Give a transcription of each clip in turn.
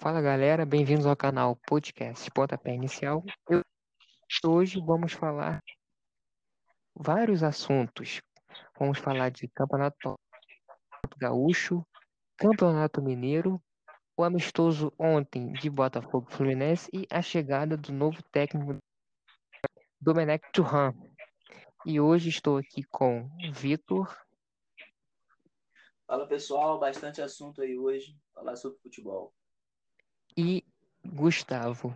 Fala galera, bem-vindos ao canal Podcast Pontapé Inicial. Eu, hoje vamos falar vários assuntos. Vamos falar de Campeonato Gaúcho, Campeonato Mineiro, o amistoso ontem de Botafogo Fluminense e a chegada do novo técnico Domenech Turhan. E hoje estou aqui com Vitor. Fala pessoal, bastante assunto aí hoje, falar sobre futebol e Gustavo.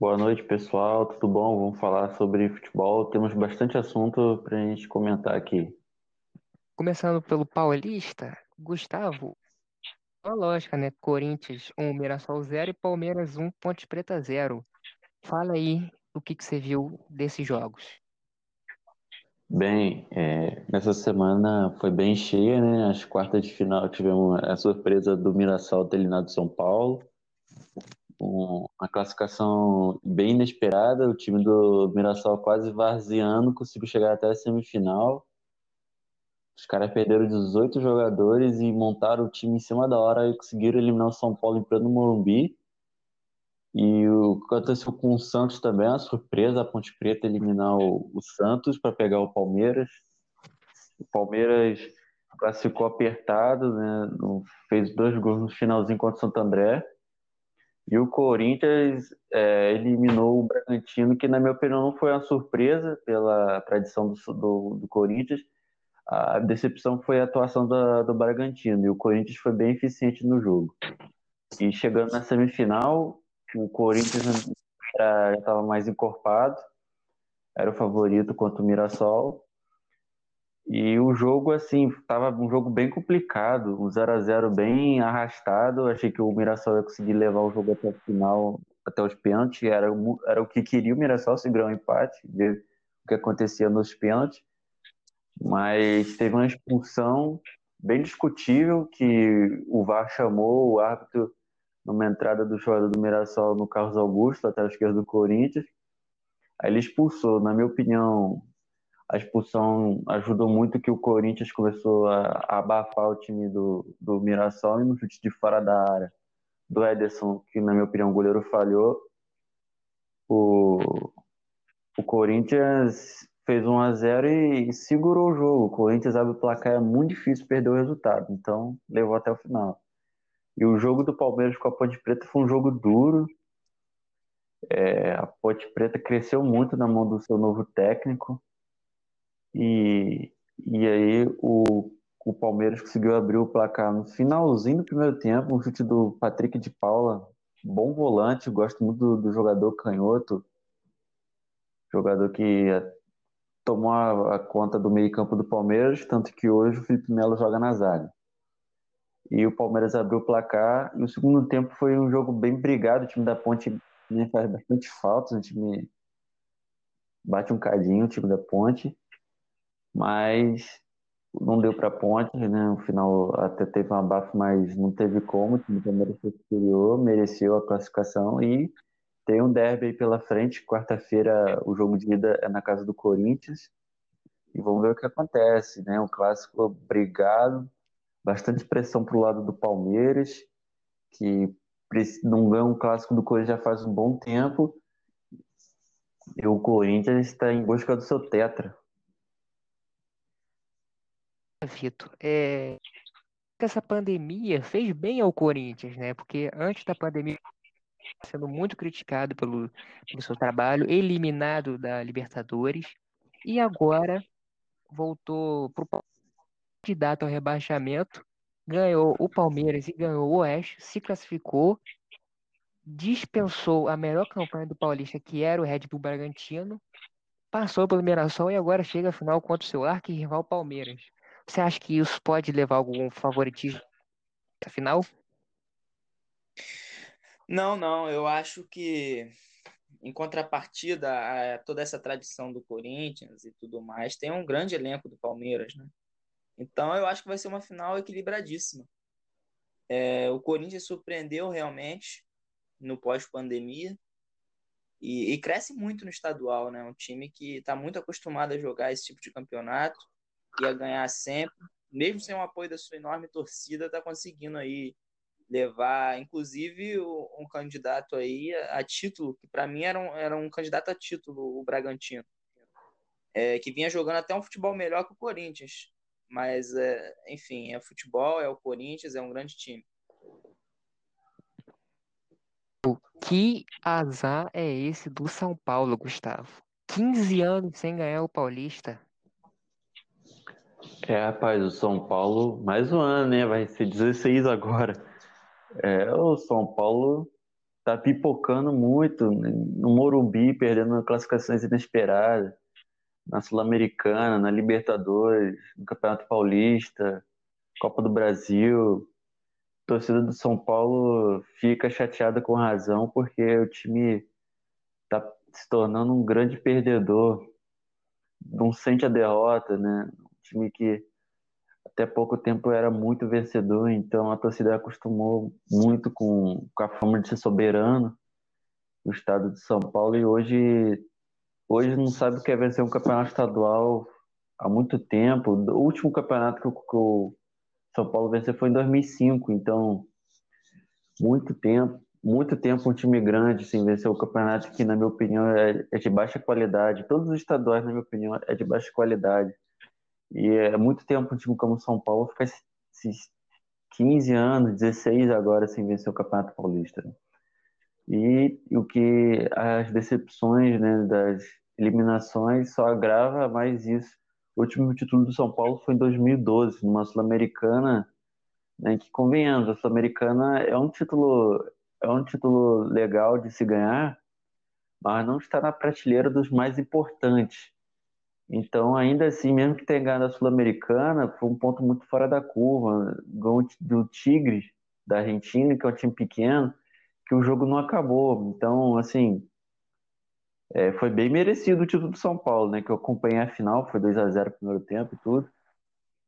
Boa noite, pessoal. Tudo bom? Vamos falar sobre futebol. Temos bastante assunto para a gente comentar aqui. Começando pelo Paulista, Gustavo. Uma lógica, né? Corinthians 1, Mirassol 0 e Palmeiras 1, Ponte Preta 0. Fala aí o que, que você viu desses jogos. Bem, é, nessa semana foi bem cheia, né? As quartas de final tivemos a surpresa do Mirassol ter eliminado São Paulo. Um, uma classificação bem inesperada, o time do Mirassol quase varzeando, conseguiu chegar até a semifinal. Os caras perderam 18 jogadores e montaram o time em cima da hora e conseguiram eliminar o São Paulo em pleno Morumbi. E o que aconteceu com o Santos também, a surpresa, a Ponte Preta eliminar o, o Santos para pegar o Palmeiras. O Palmeiras classificou apertado, né? fez dois gols no finalzinho contra o Santo André. E o Corinthians é, eliminou o Bragantino, que na minha opinião não foi uma surpresa pela tradição do, do, do Corinthians. A decepção foi a atuação da, do Bragantino, e o Corinthians foi bem eficiente no jogo. E chegando na semifinal, o Corinthians já estava mais encorpado, era o favorito contra o Mirassol. E o jogo, assim, estava um jogo bem complicado, um 0 a 0 bem arrastado. Achei que o Mirassol ia conseguir levar o jogo até o final, até os pênaltis. Era, era o que queria o Mirassol, segurar um empate, ver o que acontecia nos pênaltis. Mas teve uma expulsão bem discutível que o VAR chamou, o árbitro numa entrada do jogador do Mirassol no Carlos Augusto, lateral esquerdo do Corinthians. Aí ele expulsou. Na minha opinião, a expulsão ajudou muito que o Corinthians começou a, abafar o time do, do Mirassol e no chute de fora da área do Ederson, que na minha opinião o goleiro falhou. O, o Corinthians fez 1 a 0 e, e segurou o jogo. O Corinthians abre o placar, é muito difícil perder o resultado, então levou até o final. E o jogo do Palmeiras com a Ponte Preta foi um jogo duro. É, a Ponte Preta cresceu muito na mão do seu novo técnico. E, e aí o, o Palmeiras conseguiu abrir o placar no finalzinho do primeiro tempo, um chute do Patrick de Paula, bom volante, gosto muito do, do jogador canhoto, jogador que tomou a, a conta do meio campo do Palmeiras, tanto que hoje o Felipe Melo joga na zaga e o Palmeiras abriu o placar. E o segundo tempo foi um jogo bem brigado. O time da Ponte né, faz bastante falta, o time bate um cadinho, o time da Ponte, mas não deu para a Ponte, né? No final até teve um abafo, mas não teve como. O time do Palmeiras foi superior, mereceu a classificação e tem um derby aí pela frente. Quarta-feira o jogo de ida é na casa do Corinthians. E vamos ver o que acontece, né? Um clássico brigado, bastante pressão para o lado do Palmeiras, que não ganha um clássico do Corinthians já faz um bom tempo. E o Corinthians está em busca do seu tetra. Vitor, é... essa pandemia fez bem ao Corinthians, né? Porque antes da pandemia sendo muito criticado pelo, pelo seu trabalho, eliminado da Libertadores, e agora voltou para o candidato ao rebaixamento, ganhou o Palmeiras e ganhou o Oeste, se classificou, dispensou a melhor campanha do Paulista, que era o Red Bull Bragantino, passou pelo Mirassol e agora chega à final contra o seu arqui-rival Palmeiras. Você acha que isso pode levar algum favoritismo à final? Não, não. Eu acho que, em contrapartida a toda essa tradição do Corinthians e tudo mais, tem um grande elenco do Palmeiras, né? Então eu acho que vai ser uma final equilibradíssima. É, o Corinthians surpreendeu realmente no pós-pandemia e, e, cresce muito no estadual, né? Um time que está muito acostumado a jogar esse tipo de campeonato e a ganhar sempre, mesmo sem o apoio da sua enorme torcida, está conseguindo aí levar, inclusive, um candidato aí a, título, que para mim era um, era um candidato a título, o Bragantino, é, que vinha jogando até um futebol melhor que o Corinthians. Mas, é, enfim, é futebol, é o Corinthians, é um grande time. Que azar é esse do São Paulo, Gustavo? 15 anos sem ganhar o Paulista. É, rapaz, o São Paulo, mais um ano, né? Vai ser 16 agora. É, o São Paulo tá pipocando muito no Morumbi, perdendo classificações inesperadas, na Sul-Americana, na Libertadores, no Campeonato Paulista, Copa do Brasil. A torcida do São Paulo fica chateada com razão porque o time tá se tornando um grande perdedor, não sente a derrota, né? Um time que até pouco tempo era muito vencedor, então a torcida acostumou muito com, com a fama de ser soberano no estado de São Paulo e hoje hoje não sabe o que é vencer um campeonato estadual há muito tempo. O último campeonato que o, que o São Paulo venceu foi em 2005, então muito tempo, muito tempo um time grande sem vencer o campeonato que na minha opinião é, é de baixa qualidade. Todos os estaduais na minha opinião é de baixa qualidade. E é muito tempo um time como o São Paulo ficar esses 15 anos, 16 agora sem vencer o Campeonato Paulista. E o que as decepções né, das eliminações só agrava mais isso. O último título do São Paulo foi em 2012, numa Sul-Americana, né, que convenhamos, a Sul-Americana é um título é um título legal de se ganhar, mas não está na prateleira dos mais importantes. Então, ainda assim, mesmo que tenha ganhado a Sul-Americana, foi um ponto muito fora da curva. Ganhou do Tigres, da Argentina, que é um time pequeno, que o jogo não acabou. Então, assim, é, foi bem merecido o título do São Paulo, né? Que eu acompanhei a final, foi 2 a 0 no primeiro tempo e tudo.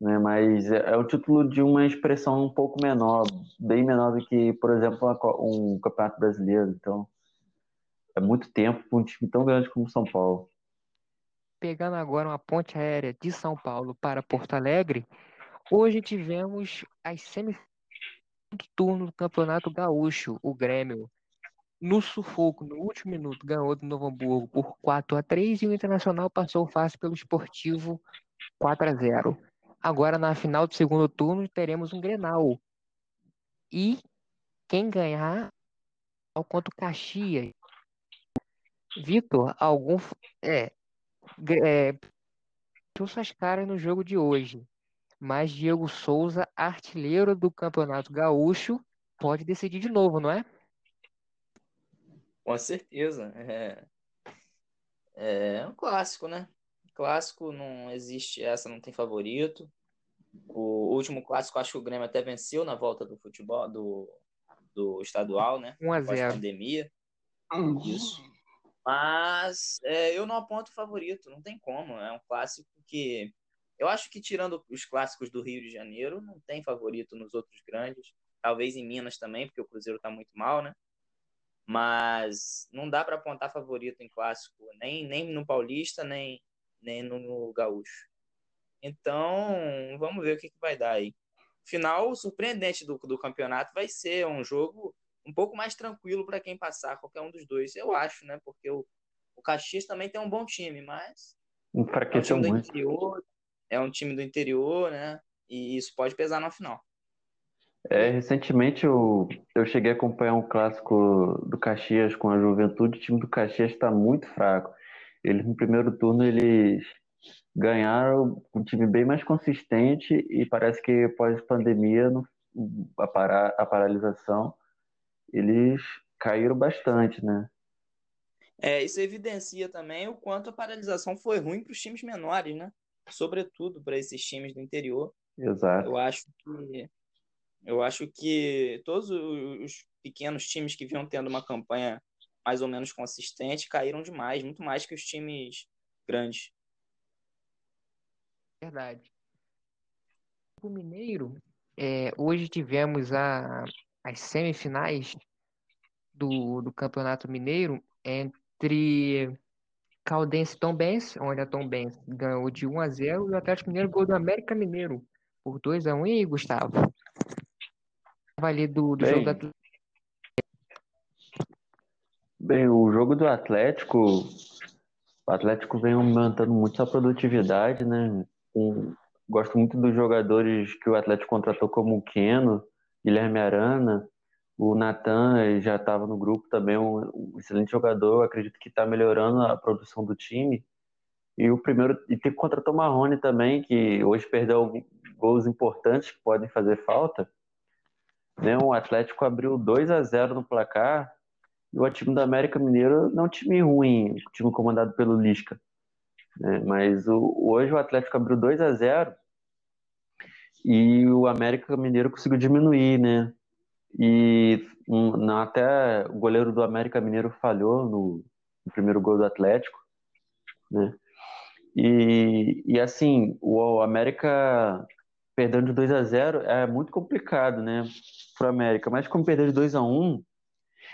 Né, mas é, é o título de uma expressão um pouco menor, bem menor do que, por exemplo, um campeonato brasileiro. Então, é muito tempo para um time tão grande como o São Paulo pegando agora uma ponte aérea de São Paulo para Porto Alegre, hoje tivemos as semifinais turno do Campeonato Gaúcho, o Grêmio. No sufoco, no último minuto, ganhou do Novo Hamburgo por 4 a 3 e o Internacional passou fácil pelo Esportivo 4 a 0. Agora, na final do segundo turno, teremos um Grenal. E quem ganhar ao contra o Caxias. Vitor, algum. É, é, suas caras no jogo de hoje, mas Diego Souza, artilheiro do Campeonato Gaúcho, pode decidir de novo, não é? Com certeza. É, é um clássico, né? Clássico não existe, essa não tem favorito. O último clássico, acho que o Grêmio até venceu na volta do futebol, do, do estadual, né? 1 a 0 pandemia. Isso. Mas é, eu não aponto favorito, não tem como. É um clássico que. Eu acho que, tirando os clássicos do Rio de Janeiro, não tem favorito nos outros grandes. Talvez em Minas também, porque o Cruzeiro está muito mal, né? Mas não dá para apontar favorito em clássico, nem, nem no Paulista, nem, nem no, Gaúcho. Então, vamos ver o que, que vai dar aí. Final surpreendente do, do campeonato vai ser um jogo um pouco mais tranquilo para quem passar, qualquer um dos dois, eu acho, né? Porque o, o Caxias também tem um bom time, mas. Enfraqueceu é um muito. Interior, é um time do interior, né? E isso pode pesar na final. É, recentemente eu, eu cheguei a acompanhar um clássico do Caxias com a Juventude. O time do Caxias está muito fraco. Eles no primeiro turno eles ganharam um time bem mais consistente e parece que pós-pandemia, a, para, a paralisação, eles caíram bastante, né? É, isso evidencia também o quanto a paralisação foi ruim para os times menores, né? Sobretudo para esses times do interior. Exato. Eu acho que eu acho que todos os pequenos times que vinham tendo uma campanha mais ou menos consistente caíram demais, muito mais que os times grandes. Verdade. O Mineiro, é, hoje tivemos a, as semifinais do, do Campeonato Mineiro entre Caldense e Tombense, onde a Tombense ganhou de 1 a 0 e o Atlético Mineiro gol do América Mineiro por 2 a 1 e Gustavo. ali do, do jogo do Atlético? Bem, o jogo do Atlético, o Atlético vem aumentando muito a produtividade, né? Um, gosto muito dos jogadores que o Atlético contratou como o Keno, Guilherme Arana, o Natan já estava no grupo também, um, um, excelente jogador, acredito que está melhorando a produção do time. E o primeiro, e tem contratou o Marrone também, que hoje perdeu gols importantes que podem fazer falta. Né? O Atlético abriu 2 a 0 no placar, e o time do América Mineiro não é um time ruim, um time comandado pelo Lisca. Né? Mas o, hoje o Atlético abriu 2 a 0 e o América Mineiro conseguiu diminuir, né? E um, até o goleiro do América Mineiro falhou no, no primeiro gol do Atlético, né? E, e assim, o América perdendo de 2 a 0 é muito complicado, né, para o América. Mas como perdeu de 2 a 1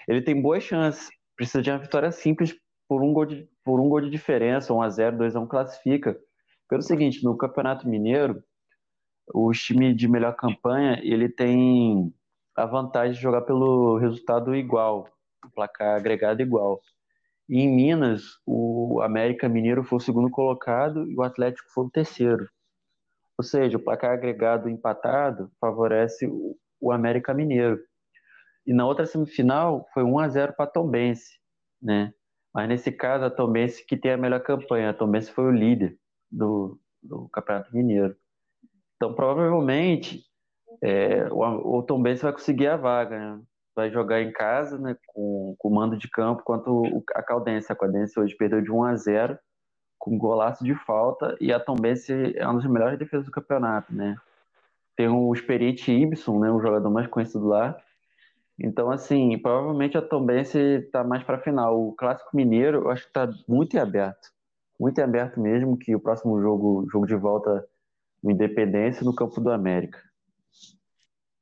ele tem boas chances. Precisa de uma vitória simples por um gol de, por um gol de diferença, 1 a 0 2 a 1 classifica. Pelo seguinte, no Campeonato Mineiro, o time de melhor campanha, ele tem a vantagem de jogar pelo resultado igual, placar agregado igual. E em Minas, o América Mineiro foi o segundo colocado e o Atlético foi o terceiro. Ou seja, o placar agregado empatado favorece o América Mineiro. E na outra semifinal foi 1 a 0 para Tombense, né? Mas nesse caso a Tombense que tem a melhor campanha, a Tombense foi o líder do, do Campeonato Mineiro. Então provavelmente é, o, o Tombense vai conseguir a vaga, né? vai jogar em casa, né, com, com o mando de campo, quanto a Caldense. A Caldense hoje perdeu de 1 a 0 com golaço de falta e a Tombense é uma das melhores defesas do campeonato, né? Tem o experiente Ibson, né, o jogador mais conhecido lá, então, assim, provavelmente a Tombense está mais para final. O Clássico Mineiro, eu acho que está muito em aberto. Muito em aberto mesmo, que o próximo jogo, jogo de volta no Independência, no Campo do América.